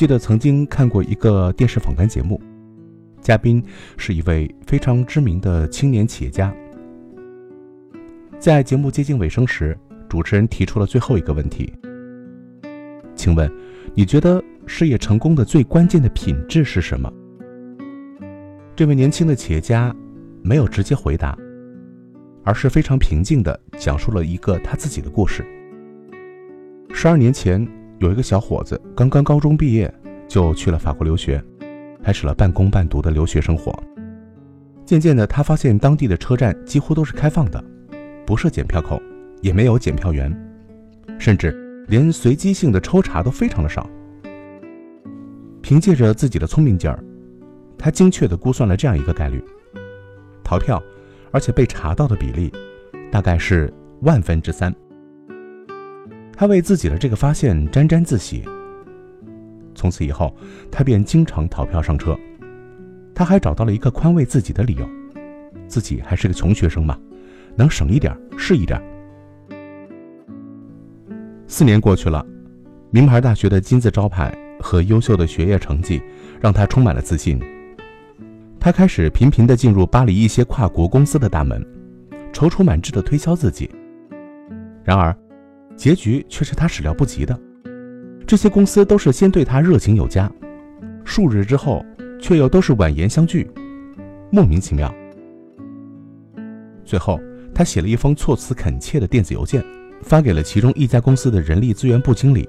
记得曾经看过一个电视访谈节目，嘉宾是一位非常知名的青年企业家。在节目接近尾声时，主持人提出了最后一个问题：“请问，你觉得事业成功的最关键的品质是什么？”这位年轻的企业家没有直接回答，而是非常平静地讲述了一个他自己的故事。十二年前，有一个小伙子刚刚高中毕业，就去了法国留学，开始了半工半读的留学生活。渐渐的，他发现当地的车站几乎都是开放的，不设检票口，也没有检票员，甚至连随机性的抽查都非常的少。凭借着自己的聪明劲儿。他精确地估算了这样一个概率：逃票，而且被查到的比例，大概是万分之三。他为自己的这个发现沾沾自喜。从此以后，他便经常逃票上车。他还找到了一个宽慰自己的理由：自己还是个穷学生嘛，能省一点是一点。四年过去了，名牌大学的金字招牌和优秀的学业成绩，让他充满了自信。他开始频频地进入巴黎一些跨国公司的大门，踌躇满志地推销自己。然而，结局却是他始料不及的。这些公司都是先对他热情有加，数日之后，却又都是婉言相拒，莫名其妙。最后，他写了一封措辞恳切的电子邮件，发给了其中一家公司的人力资源部经理，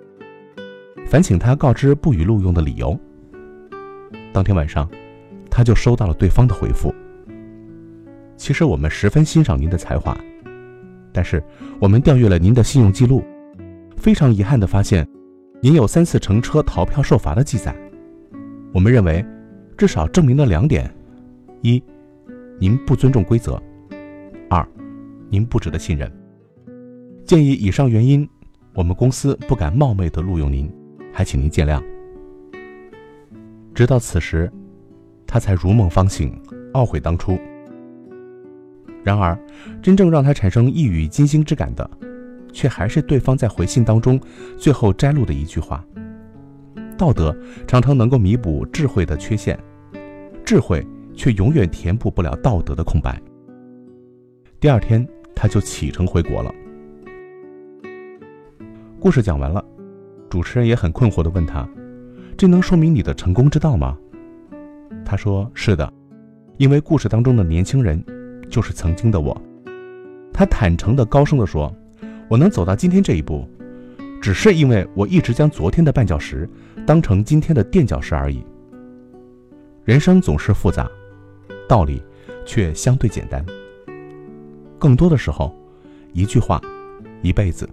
烦请他告知不予录用的理由。当天晚上。他就收到了对方的回复。其实我们十分欣赏您的才华，但是我们调阅了您的信用记录，非常遗憾地发现，您有三次乘车逃票受罚的记载。我们认为，至少证明了两点：一，您不尊重规则；二，您不值得信任。鉴于以上原因，我们公司不敢冒昧地录用您，还请您见谅。直到此时。他才如梦方醒，懊悔当初。然而，真正让他产生一语惊心之感的，却还是对方在回信当中最后摘录的一句话：“道德常常能够弥补智慧的缺陷，智慧却永远填补不了道德的空白。”第二天，他就启程回国了。故事讲完了，主持人也很困惑地问他：“这能说明你的成功之道吗？”他说：“是的，因为故事当中的年轻人，就是曾经的我。”他坦诚的、高声的说：“我能走到今天这一步，只是因为我一直将昨天的绊脚石当成今天的垫脚石而已。”人生总是复杂，道理却相对简单。更多的时候，一句话，一辈子。